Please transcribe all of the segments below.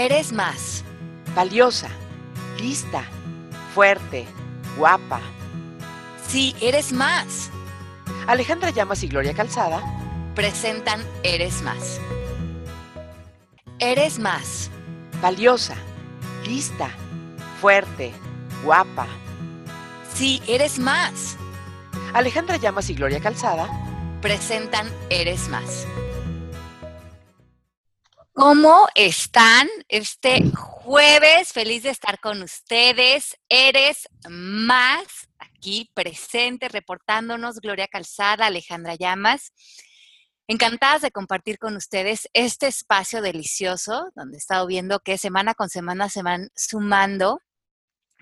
Eres más. Valiosa, lista, fuerte, guapa. Sí, eres más. Alejandra Llamas y Gloria Calzada presentan Eres más. Eres más. Valiosa, lista, fuerte, guapa. Sí, eres más. Alejandra Llamas y Gloria Calzada presentan Eres más. ¿Cómo están este jueves? Feliz de estar con ustedes. Eres más aquí presente, reportándonos Gloria Calzada, Alejandra Llamas. Encantadas de compartir con ustedes este espacio delicioso, donde he estado viendo que semana con semana se van sumando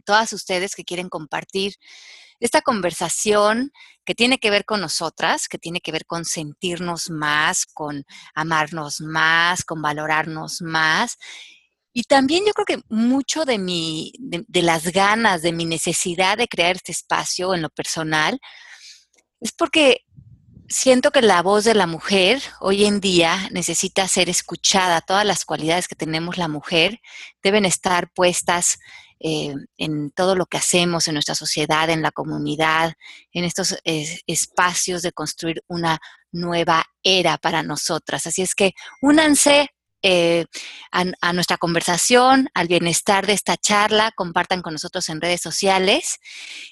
todas ustedes que quieren compartir esta conversación que tiene que ver con nosotras, que tiene que ver con sentirnos más, con amarnos más, con valorarnos más. Y también yo creo que mucho de, mi, de, las ganas, de mi necesidad de crear este espacio en lo personal, es porque siento que la voz de la mujer hoy en día necesita ser escuchada. Todas las cualidades que tenemos la mujer deben estar puestas eh, en todo lo que hacemos en nuestra sociedad, en la comunidad, en estos espacios de construir una nueva era para nosotras. Así es que únanse eh, a, nuestra conversación, al bienestar de esta charla, compartan con nosotros en redes sociales.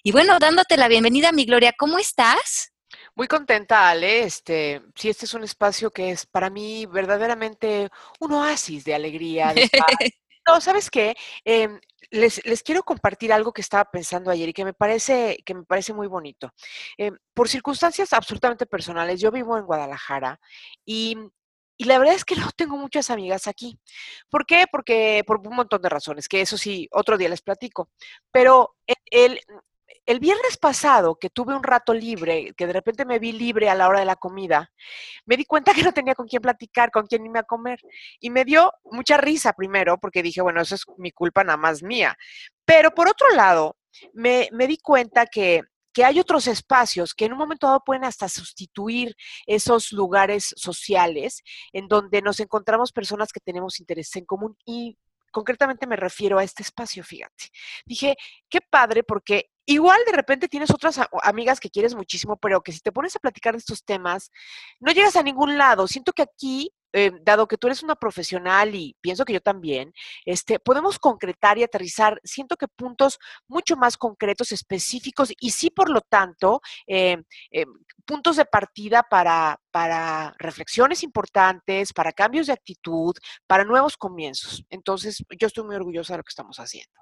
Y bueno, dándote la bienvenida, mi Gloria, ¿cómo estás? Muy contenta, Ale. Este, sí, este es un espacio que es para mí verdaderamente un oasis de alegría, de No, ¿sabes qué? Em, les, quiero compartir algo que estaba pensando ayer y que me parece, que me parece muy bonito. Em, por circunstancias absolutamente personales, yo vivo en Guadalajara y, la verdad es que no tengo muchas amigas aquí. ¿Por qué? Porque por un montón de razones, que eso sí, otro día les platico. Pero el viernes pasado, que tuve un rato libre, que de repente me vi libre a la hora de la comida, me di cuenta que no tenía con quién platicar, con quién irme a comer. Y me dio mucha risa primero, porque dije, bueno, eso es mi culpa nada más mía. Pero por otro lado, me, di cuenta que, que hay otros espacios que en un momento dado pueden hasta sustituir esos lugares sociales en donde nos encontramos personas que tenemos intereses en común y concretamente me refiero a este espacio, fíjate. Dije, qué padre porque igual de repente tienes otras amigas que quieres muchísimo, pero que si te pones a platicar de estos temas, no llegas a ningún lado. Siento que aquí eh, dado que tú eres una profesional y pienso que yo también, este, podemos concretar y aterrizar, siento que puntos mucho más concretos, específicos y sí, por lo tanto, eh, eh, puntos de partida para, para reflexiones importantes, para cambios de actitud, para nuevos comienzos. Entonces, yo estoy muy orgullosa de lo que estamos haciendo.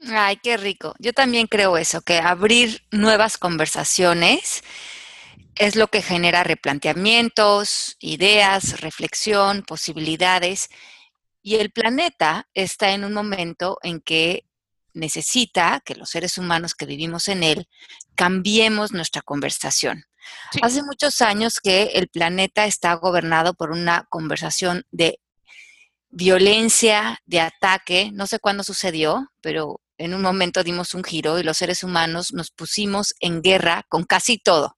Ay, qué rico. Yo también creo eso, que abrir nuevas conversaciones es lo que genera replanteamientos, ideas, reflexión, posibilidades. Y el planeta está en un momento en que necesita que los seres humanos que vivimos en él cambiemos nuestra conversación. Hace muchos años que el planeta está gobernado por una conversación de violencia, de ataque. No sé cuándo sucedió, pero en un momento dimos un giro y los seres humanos nos pusimos en guerra con casi todo.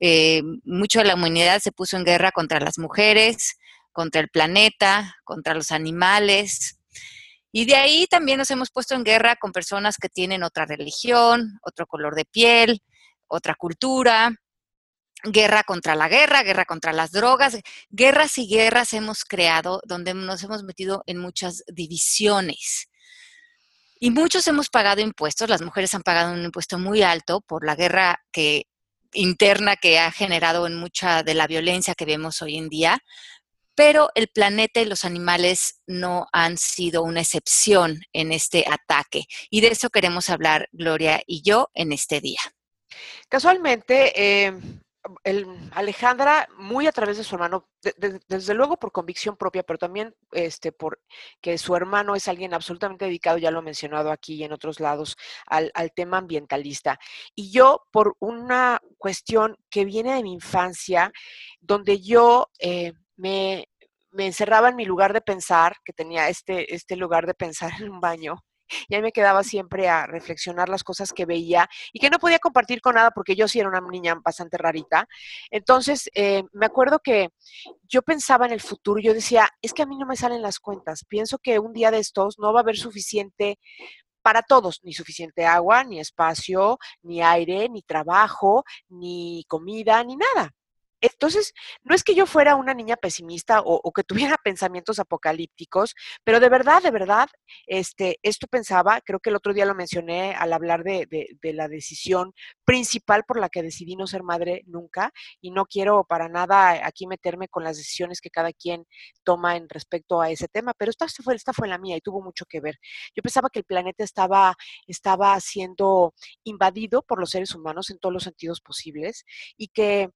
Eh, mucho de la humanidad se puso en guerra contra las mujeres, contra el planeta, contra los animales. Y de ahí también nos hemos puesto en guerra con personas que tienen otra religión, otro color de piel, otra cultura, guerra contra la guerra, guerra contra las drogas, guerras y guerras hemos creado donde nos hemos metido en muchas divisiones. Y muchos hemos pagado impuestos, las mujeres han pagado un impuesto muy alto por la guerra que interna que ha generado en mucha de la violencia que vemos hoy en día, pero el planeta y los animales no han sido una excepción en este ataque. Y de eso queremos hablar Gloria y yo en este día. Casualmente, eh, el, Alejandra, muy a través de su hermano, desde luego por convicción propia, pero también este, por que su hermano es alguien absolutamente dedicado, ya lo he mencionado aquí y en otros lados, al, tema ambientalista. Y yo, por una cuestión que viene de mi infancia, donde yo eh, me, me encerraba en mi lugar de pensar, que tenía este, este lugar de pensar en un baño, y ahí me quedaba siempre a reflexionar las cosas que veía y que no podía compartir con nada porque yo sí era una niña bastante rarita. Entonces, eh, me acuerdo que yo pensaba en el futuro, yo decía, es que a mí no me salen las cuentas, pienso que un día de estos no va a haber suficiente para todos, ni suficiente agua, ni espacio, ni aire, ni trabajo, ni comida, ni nada. Entonces, no es que yo fuera una niña pesimista o, que tuviera pensamientos apocalípticos, pero de verdad, de verdad, este, esto pensaba, creo que el otro día lo mencioné al hablar de, de, la decisión principal por la que decidí no ser madre nunca, y no quiero para nada aquí meterme con las decisiones que cada quien toma en respecto a ese tema, pero esta fue, esta fue la mía y tuvo mucho que ver. Yo pensaba que el planeta estaba, estaba siendo invadido por los seres humanos en todos los sentidos posibles y que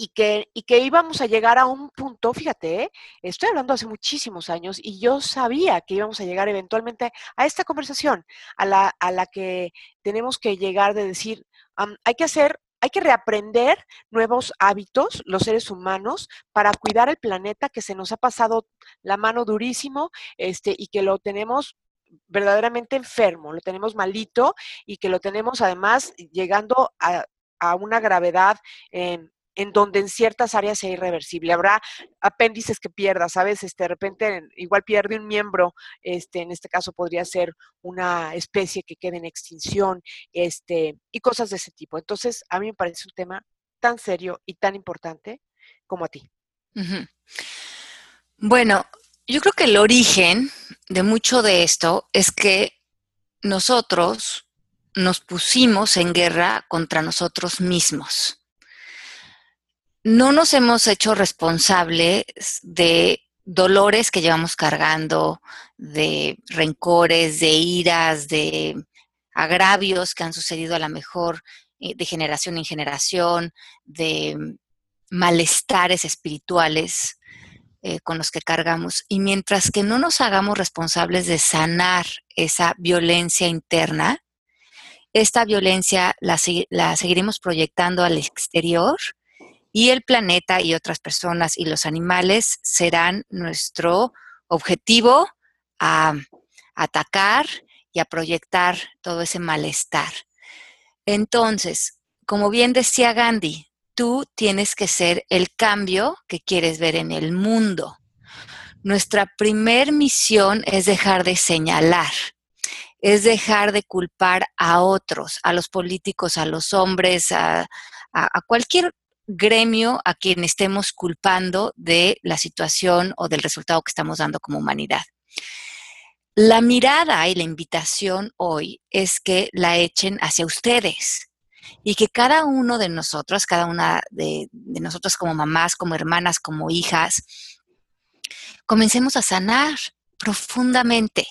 y que, y que íbamos a llegar a un punto, fíjate, ¿eh? estoy hablando hace muchísimos años y yo sabía que íbamos a llegar eventualmente a esta conversación, a la, a la que tenemos que llegar de decir, hay que hacer, hay que reaprender nuevos hábitos, los seres humanos, para cuidar el planeta que se nos ha pasado la mano durísimo este, y que lo tenemos verdaderamente enfermo, lo tenemos malito y que lo tenemos además llegando a, a una gravedad en donde en ciertas áreas sea irreversible. Habrá apéndices que pierda, ¿sabes? Este, de repente igual pierde un miembro, este, en este caso podría ser una especie que quede en extinción, este, y cosas de ese tipo. Entonces, a mí me parece un tema tan serio y tan importante como a ti. Bueno, yo creo que el origen de mucho de esto es que nosotros nos pusimos en guerra contra nosotros mismos no nos hemos hecho responsables de dolores que llevamos cargando, de rencores, de iras, de agravios que han sucedido a lo mejor eh, de generación en generación, de malestares espirituales eh, con los que cargamos. Y mientras que no nos hagamos responsables de sanar esa violencia interna, esta violencia la, la seguiremos proyectando al exterior y el planeta y otras personas y los animales serán nuestro objetivo a atacar y a proyectar todo ese malestar. Entonces, como bien decía Gandhi, tú tienes que ser el cambio que quieres ver en el mundo. Nuestra primer misión es dejar de señalar, es dejar de culpar a otros, a los políticos, a los hombres, a, a cualquier gremio a quien estemos culpando de la situación o del resultado que estamos dando como humanidad. La mirada y la invitación hoy es que la echen hacia ustedes y que cada uno de nosotros, cada una de, de nosotros como mamás, como hermanas, como hijas, comencemos a sanar profundamente,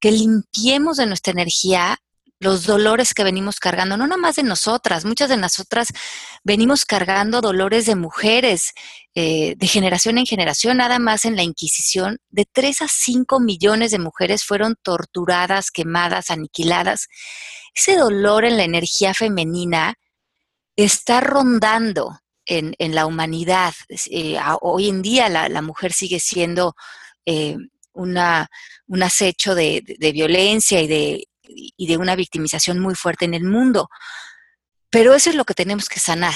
que limpiemos de nuestra energía los dolores que venimos cargando, no nomás de nosotras, muchas de nosotras venimos cargando dolores de mujeres eh, de generación en generación, nada más en la Inquisición, de 3 a 5 millones de mujeres fueron torturadas, quemadas, aniquiladas. Ese dolor en la energía femenina está rondando en, la humanidad. Eh, hoy en día la, mujer sigue siendo... Eh, una, un acecho de, violencia y de y de una victimización muy fuerte en el mundo. Pero eso es lo que tenemos que sanar.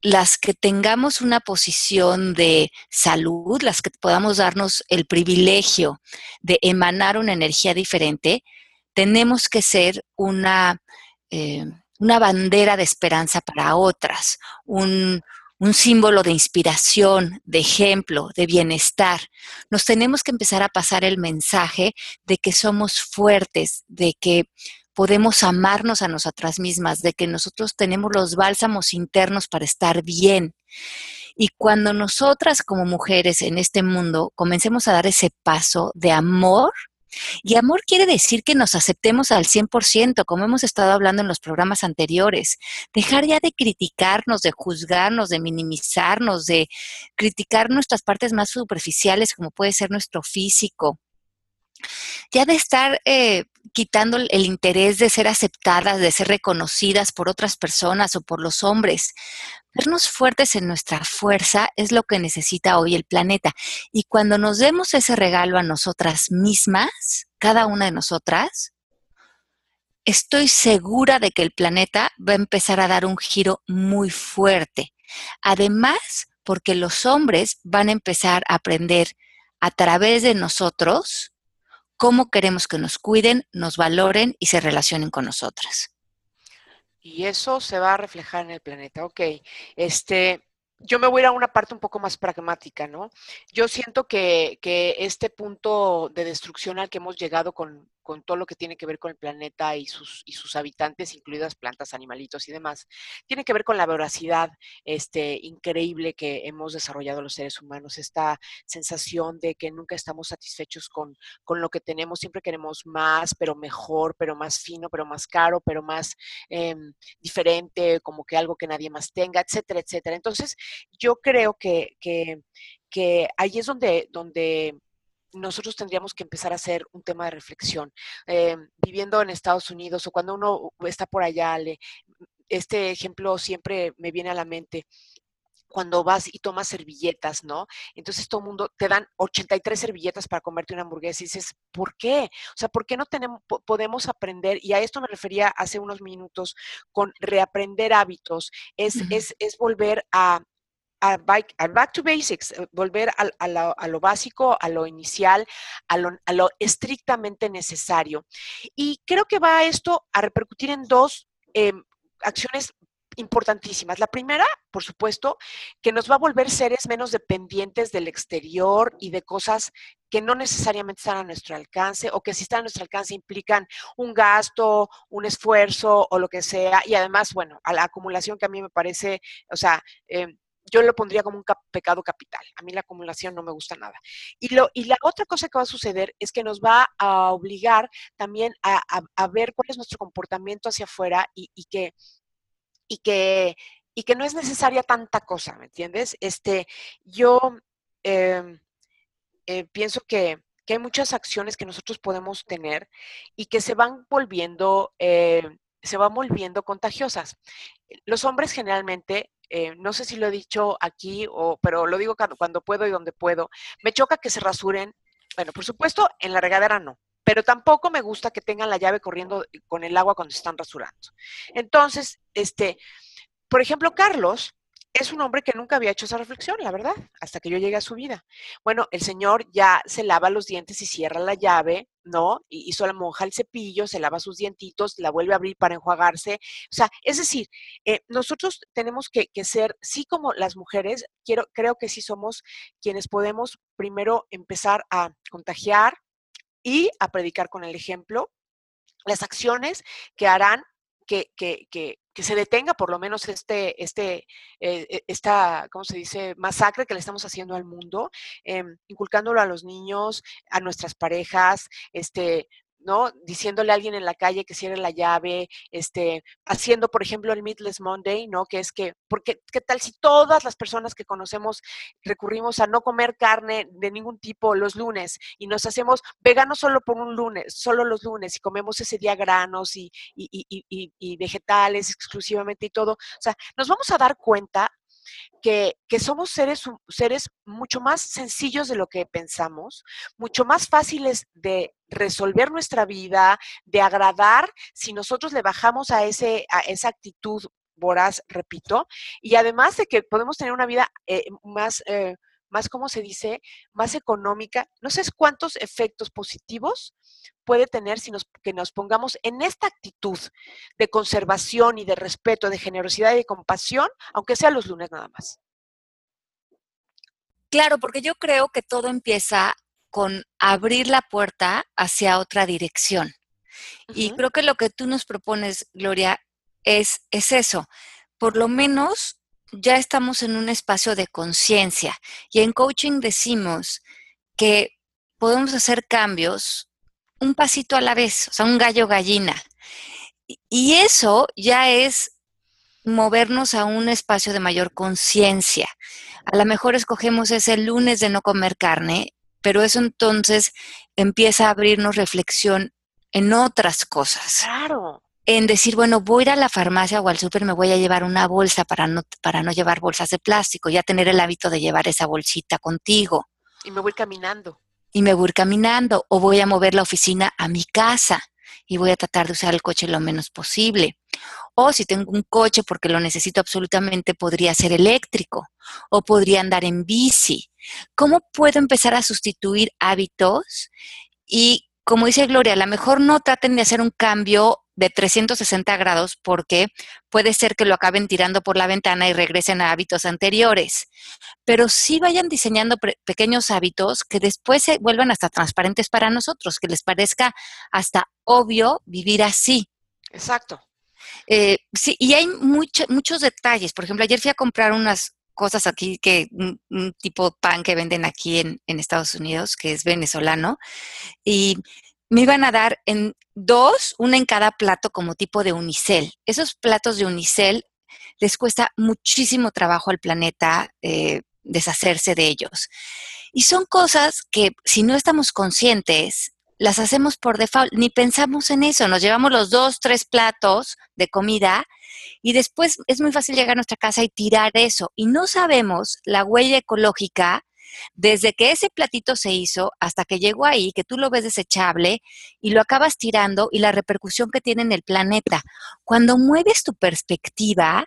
Las que tengamos una posición de salud, las que podamos darnos el privilegio de emanar una energía diferente, tenemos que ser una, eh, una bandera de esperanza para otras, un símbolo de inspiración, de ejemplo, de bienestar. Nos tenemos que empezar a pasar el mensaje de que somos fuertes, de que podemos amarnos a nosotras mismas, de que nosotros tenemos los bálsamos internos para estar bien. Y cuando nosotras como mujeres en este mundo comencemos a dar ese paso de amor, y amor quiere decir que nos aceptemos al 100%, como hemos estado hablando en los programas anteriores. Dejar ya de criticarnos, de juzgarnos, de minimizarnos, de criticar nuestras partes más superficiales, como puede ser nuestro físico. Ya de estar eh, quitando el interés de ser aceptadas, de ser reconocidas por otras personas o por los hombres. Vernos fuertes en nuestra fuerza es lo que necesita hoy el planeta. Y cuando nos demos ese regalo a nosotras mismas, cada una de nosotras, estoy segura de que el planeta va a empezar a dar un giro muy fuerte. Además, porque los hombres van a empezar a aprender a través de nosotros cómo queremos que nos cuiden, nos valoren y se relacionen con nosotras. Y eso se va a reflejar en el planeta. Ok, este, yo me voy a ir a una parte un poco más pragmática, ¿no? Yo siento que, que este punto de destrucción al que hemos llegado con, con todo lo que tiene que ver con el planeta y sus, y sus habitantes, incluidas plantas, animalitos y demás, tiene que ver con la voracidad este, increíble que hemos desarrollado los seres humanos, esta sensación de que nunca estamos satisfechos con, con lo que tenemos, siempre queremos más, pero mejor, pero más fino, pero más caro, pero más em, diferente, como que algo que nadie más tenga, etcétera, etcétera. Entonces, yo creo que, que, que ahí es donde, donde nosotros tendríamos que empezar a hacer un tema de reflexión. Eh, viviendo en Estados Unidos o cuando uno está por allá, este ejemplo siempre me viene a la mente cuando vas y tomas servilletas, ¿no? Entonces todo el mundo te dan 83 servilletas para comerte una hamburguesa y dices, ¿por qué? O sea, ¿por qué no tenemos, podemos aprender? Y a esto me refería hace unos minutos con reaprender hábitos, es, es, es volver a, a back, back to basics, eh, volver a, lo, básico, a lo inicial, a lo, estrictamente necesario. Y creo que va esto a repercutir en dos em, acciones importantísimas. La primera, por supuesto, que nos va a volver seres menos dependientes del exterior y de cosas que no necesariamente están a nuestro alcance o que si están a nuestro alcance implican un gasto, un esfuerzo o lo que sea. Y además, bueno, a la acumulación que a mí me parece, o sea, eh, yo lo pondría como un pecado capital. A mí la acumulación no me gusta nada. Y, lo, y la otra cosa que va a suceder es que nos va a obligar también a, ver cuál es nuestro comportamiento hacia afuera y, que, y, que, y que no es necesaria tanta cosa, ¿me entiendes? Este, yo em, eh, pienso que, hay muchas acciones que nosotros podemos tener y que se van volviendo, eh, se van volviendo contagiosas. Los hombres generalmente eh, no sé si lo he dicho aquí, o, pero lo digo cuando, puedo y donde puedo, me choca que se rasuren. Bueno, por supuesto, en la regadera no, pero tampoco me gusta que tengan la llave corriendo con el agua cuando están rasurando. Entonces, este, por ejemplo, Carlos es un hombre que nunca había hecho esa reflexión, la verdad, hasta que yo llegué a su vida. Bueno, el señor ya se lava los dientes y cierra la llave, ¿no? Y hizo la monja el cepillo, se lava sus dientitos, la vuelve a abrir para enjuagarse. O sea, es decir, eh, nosotros tenemos que, ser, sí como las mujeres, quiero, creo que sí somos quienes podemos primero empezar a contagiar y a predicar con el ejemplo las acciones que harán que, que, que, que se detenga por lo menos este, este, eh, e, esta, ¿cómo se dice?, masacre que le estamos haciendo al mundo, em, inculcándolo a los niños, a nuestras parejas, este, ¿no? Diciéndole a alguien en la calle que cierre la llave, este, haciendo, por ejemplo, el Meatless Monday, ¿no? Que es que, porque, ¿qué tal si todas las personas que conocemos recurrimos a no comer carne de ningún tipo los lunes y nos hacemos veganos solo por un lunes, solo los lunes y comemos ese día granos y, y vegetales exclusivamente y todo? O sea, nos vamos a dar cuenta que, somos seres, seres mucho más sencillos de lo que pensamos, mucho más fáciles de resolver nuestra vida, de agradar, si nosotros le bajamos a, ese, a esa actitud voraz, repito, y además de que podemos tener una vida eh, más... Eh, más, ¿cómo se dice?, más económica. No sé cuántos efectos positivos puede tener si nos, que nos pongamos en esta actitud de conservación y de respeto, de generosidad y de compasión, aunque sea los lunes nada más. Claro, porque yo creo que todo empieza con abrir la puerta hacia otra dirección. Y creo que lo que tú nos propones, Gloria, es, es eso. Por lo menos ya estamos en un espacio de conciencia y en coaching decimos que podemos hacer cambios un pasito a la vez, o sea, un gallo gallina. Y eso ya es movernos a un espacio de mayor conciencia. A lo mejor escogemos ese lunes de no comer carne, pero eso entonces empieza a abrirnos reflexión en otras cosas. Claro en decir, bueno, voy a ir a la farmacia o al súper, me voy a llevar una bolsa para no, para no llevar bolsas de plástico, ya tener el hábito de llevar esa bolsita contigo. Y me voy caminando. y me voy caminando o voy a mover la oficina a mi casa y voy a tratar de usar el coche lo menos posible. O si tengo un coche porque lo necesito absolutamente, podría ser eléctrico o podría andar en bici. ¿Cómo puedo empezar a sustituir hábitos? Y como dice Gloria, a lo mejor no traten de hacer un cambio de 360 grados porque puede ser que lo acaben tirando por la ventana y regresen a hábitos anteriores. Pero sí vayan diseñando pequeños hábitos que después se vuelvan hasta transparentes para nosotros, que les parezca hasta obvio vivir así. Exacto. Eh, sí, y hay muchos detalles. Por ejemplo, ayer fui a comprar unas cosas aquí que un, tipo pan que venden aquí en, en, Estados Unidos, que es venezolano, y me iban a dar en dos, una en cada plato como tipo de unicel. Esos platos de unicel les cuesta muchísimo trabajo al planeta eh, deshacerse de ellos. Y son cosas que si no estamos conscientes, las hacemos por default, ni pensamos en eso, nos llevamos los dos, tres platos de comida y después es muy fácil llegar a nuestra casa y tirar eso. Y no sabemos la huella ecológica desde que ese platito se hizo hasta que llegó ahí, que tú lo ves desechable y lo acabas tirando y la repercusión que tiene en el planeta. Cuando mueves tu perspectiva,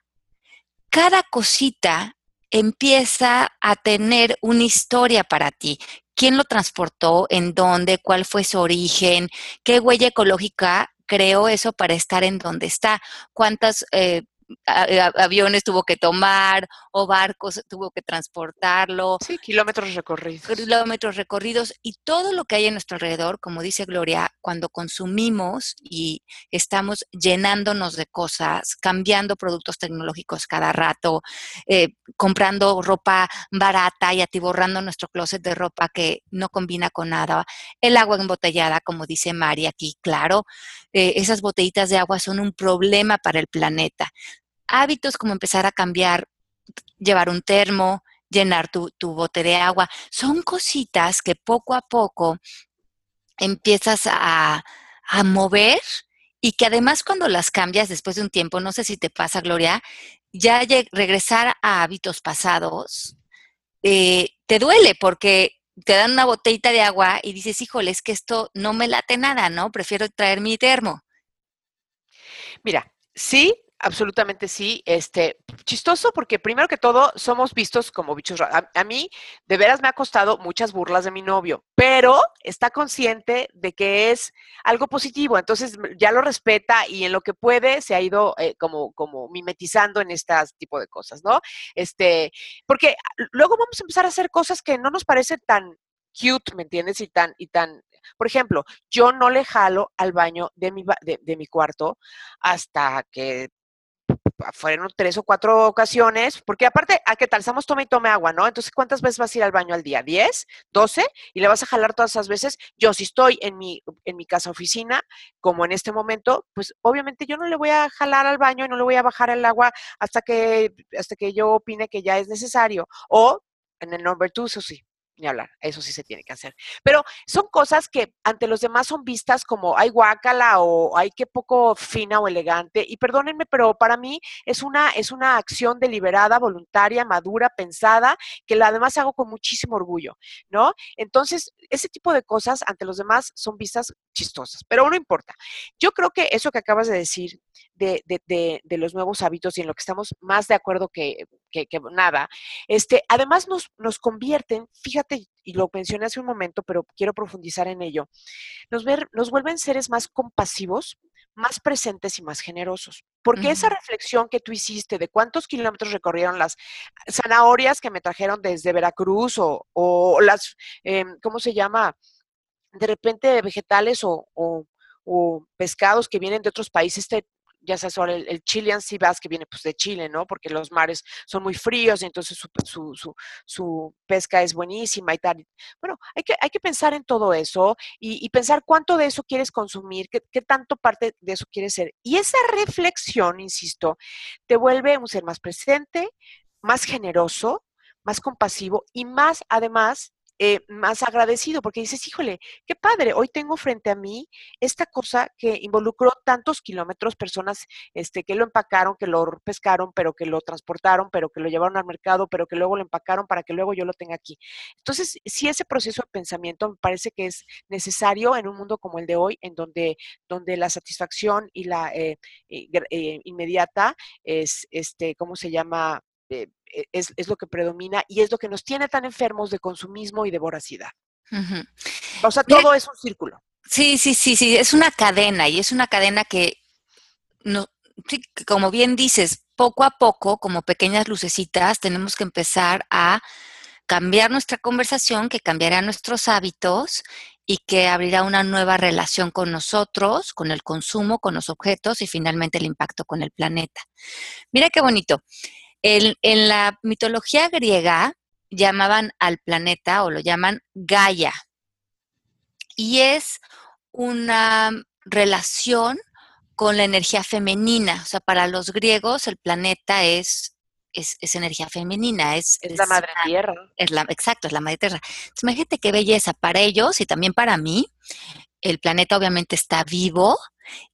cada cosita empieza a tener una historia para ti. ¿Quién lo transportó? ¿En dónde? ¿Cuál fue su origen? ¿Qué huella ecológica creó eso para estar en donde está? ¿Cuántas eh, aviones tuvo que tomar o barcos tuvo que transportarlo. Sí, kilómetros recorridos. Kilómetros recorridos y todo lo que hay en nuestro alrededor, como dice Gloria, cuando consumimos y estamos llenándonos de cosas, cambiando productos tecnológicos cada rato, eh, comprando ropa barata y atiborrando nuestro closet de ropa que no combina con nada, el agua embotellada, como dice Mari aquí, claro, eh, esas botellitas de agua son un problema para el planeta hábitos como empezar a cambiar, llevar un termo, llenar tu, bote de agua, son cositas que poco a poco empiezas a, mover y que además cuando las cambias después de un tiempo, no sé si te pasa, Gloria, ya regresar a hábitos pasados eh, te duele porque te dan una botellita de agua y dices, híjole, es que esto no me late nada, ¿no? Prefiero traer mi termo. Mira, sí, absolutamente sí. Este, chistoso porque primero que todo somos vistos como bichos. A, mí de veras me ha costado muchas burlas de mi novio, pero está consciente de que es algo positivo, entonces ya lo respeta y en lo que puede se ha ido eh, como, como mimetizando en este tipo de cosas, ¿no? Este, porque luego vamos a empezar a hacer cosas que no nos parecen tan cute, ¿me entiendes? Y tan, y tan, por ejemplo, yo no le jalo al baño de mi, de, de mi cuarto hasta que fueron tres o cuatro ocasiones, porque aparte, ¿a qué tal? Estamos tome y tome agua, ¿no? Entonces, ¿cuántas veces vas a ir al baño al día? ¿Diez? ¿Doce? ¿Y le vas a jalar todas esas veces? Yo, si estoy en mi, en mi casa oficina, como en este momento, pues obviamente yo no le voy a jalar al baño y no le voy a bajar el agua hasta que, hasta que yo opine que ya es necesario. O en el number two, eso sí, ni hablar, eso sí se tiene que hacer. Pero son cosas que ante los demás son vistas como, ay, guácala o ay, qué poco fina o elegante. Y perdónenme, pero para mí es una, es una acción deliberada, voluntaria, madura, pensada, que la además hago con muchísimo orgullo, ¿no? Entonces, ese tipo de cosas ante los demás son vistas chistosas, pero no importa. Yo creo que eso que acabas de decir de, de, de, los nuevos hábitos y en lo que estamos más de acuerdo que, que, que nada, este, además nos, nos convierten, fíjate, y lo mencioné hace un momento, pero quiero profundizar en ello, nos, ver, nos vuelven seres más compasivos, más presentes y más generosos. Porque esa reflexión que tú hiciste de cuántos kilómetros recorrieron las zanahorias que me trajeron desde Veracruz o, o las, em, ¿cómo se llama? De repente vegetales o, o, o, pescados que vienen de otros países te, ya sea sobre el, Chilean Sea Bass, que viene pues de Chile, ¿no? Porque los mares son muy fríos y entonces su, pesca es buenísima y tal. Bueno, hay que, hay que pensar en todo eso y, pensar cuánto de eso quieres consumir, qué, qué, tanto parte de eso quieres ser. Y esa reflexión, insisto, te vuelve un ser más presente, más generoso, más compasivo y más, además, eh, más agradecido porque dices, híjole, qué padre, hoy tengo frente a mí esta cosa que involucró tantos kilómetros, personas este, que lo empacaron, que lo pescaron, pero que lo transportaron, pero que lo llevaron al mercado, pero que luego lo empacaron para que luego yo lo tenga aquí. Entonces, si ese proceso de pensamiento me parece que es necesario en un mundo como el de hoy, en donde, donde la satisfacción y la eh, eh, inmediata es, este, ¿cómo se llama? Eh, es, es, lo que predomina y es lo que nos tiene tan enfermos de consumismo y de voracidad. O sea, todo es un círculo. Sí, sí, sí, sí, es una cadena y es una cadena que, no, como bien dices, poco a poco, como pequeñas lucecitas, tenemos que empezar a cambiar nuestra conversación, que cambiará nuestros hábitos y que abrirá una nueva relación con nosotros, con el consumo, con los objetos y finalmente el impacto con el planeta. Mira qué bonito. En la mitología griega llamaban al planeta o lo llaman Gaia. Y es una relación con la energía femenina. O sea, para los griegos el planeta es es, energía femenina, es, es, la madre tierra. Es la, exacto, es la madre tierra. Entonces, imagínate qué belleza para ellos y también para mí. El planeta obviamente está vivo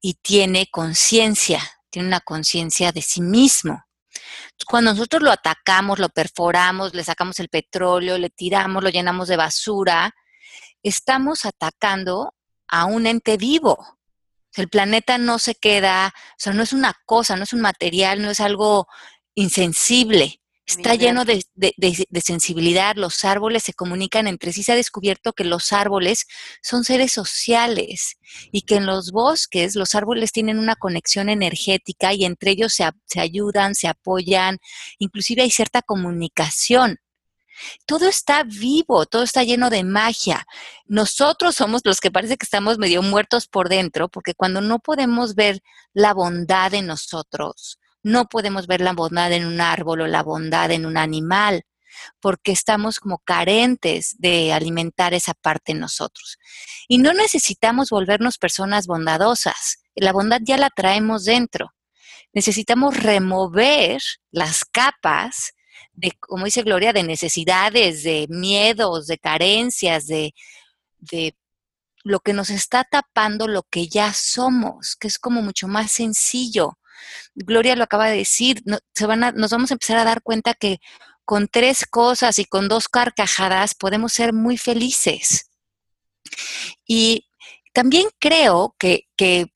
y tiene conciencia, tiene una conciencia de sí mismo. Cuando nosotros lo atacamos, lo perforamos, le sacamos el petróleo, le tiramos, lo llenamos de basura, estamos atacando a un ente vivo. El planeta no se queda, o sea, no es una cosa, no es un material, no es algo insensible, está lleno de, sensibilidad, los árboles se comunican entre sí, se ha descubierto que los árboles son seres sociales y que en los bosques los árboles tienen una conexión energética y entre ellos se, se ayudan, se apoyan, inclusive hay cierta comunicación. Todo está vivo, todo está lleno de magia. Nosotros somos los que parece que estamos medio muertos por dentro, porque cuando no podemos ver la bondad en nosotros, no podemos ver la bondad en un árbol o la bondad en un animal, porque estamos como carentes de alimentar esa parte en nosotros. Y no necesitamos volvernos personas bondadosas, la bondad ya la traemos dentro. Necesitamos remover las capas de, como dice Gloria, de necesidades, de miedos, de carencias, de, de lo que nos está tapando lo que ya somos, que es como mucho más sencillo. Gloria lo acaba de decir, van nos vamos a empezar a dar cuenta que con tres cosas y con dos carcajadas podemos ser muy felices. Y también creo que,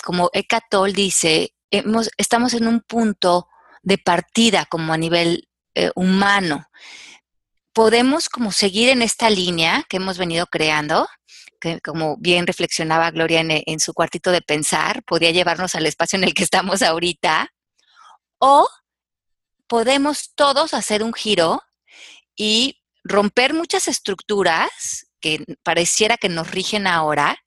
como Eckhart Tolle dice, estamos en un punto de partida como a nivel eh, humano. Podemos como seguir en esta línea que hemos venido creando, que como bien reflexionaba Gloria en, su cuartito de pensar, podía llevarnos al espacio en el que estamos ahorita, o podemos todos hacer un giro y romper muchas estructuras que pareciera que nos rigen ahora,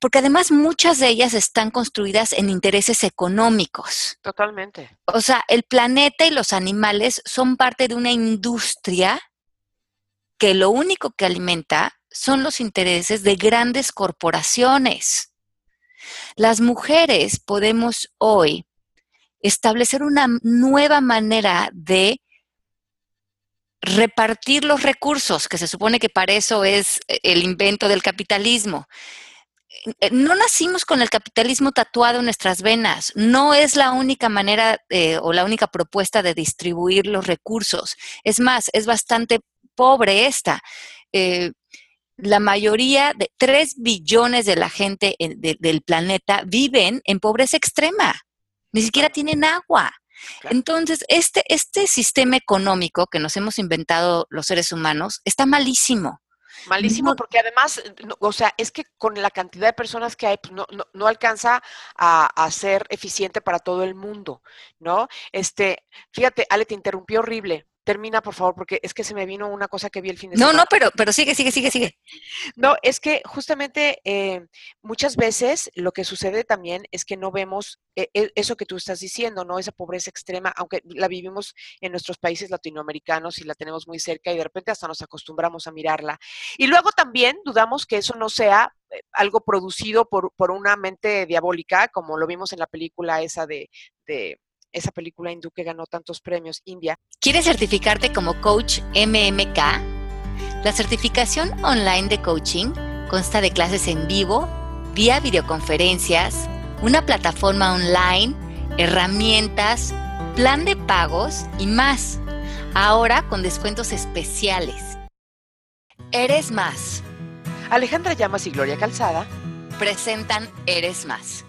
porque además muchas de ellas están construidas en intereses económicos. Totalmente. O sea, el planeta y los animales son parte de una industria que lo único que alimenta son los intereses de grandes corporaciones. Las mujeres podemos hoy establecer una nueva manera de repartir los recursos, que se supone que para eso es el invento del capitalismo. Eh, no nacimos con el capitalismo tatuado en nuestras venas. No es la única manera eh, o la única propuesta de distribuir los recursos. Es más, es bastante pobre esta. Eh, la mayoría de 3 billones de la gente del planeta viven en pobreza extrema, ni siquiera tienen agua. Entonces, este, este sistema económico que nos hemos inventado los seres humanos está malísimo. Malísimo, porque además, o sea, es que con la cantidad de personas que hay, pues no, no, no alcanza a, a, ser eficiente para todo el mundo, ¿no? Este, fíjate, Ale, te interrumpió horrible termina, por favor, porque es que se me vino una cosa que vi el fin de semana. No, no, pero, pero sigue, sigue, sigue, sigue. No, es que justamente eh, muchas veces lo que sucede también es que no vemos eh, e, eso que tú estás diciendo, ¿no? Esa pobreza extrema, aunque la vivimos en nuestros países latinoamericanos y la tenemos muy cerca y de repente hasta nos acostumbramos a mirarla. Y luego también dudamos que eso no sea eh, algo producido por, por una mente diabólica, como lo vimos en la película esa de, de esa película hindú que ganó tantos premios, India. ¿Quieres certificarte como coach MMK? La certificación online de coaching consta de clases en vivo, vía videoconferencias, una plataforma online, herramientas, plan de pagos y más. Ahora con descuentos especiales. Eres más. Alejandra Llamas y Gloria Calzada presentan Eres más.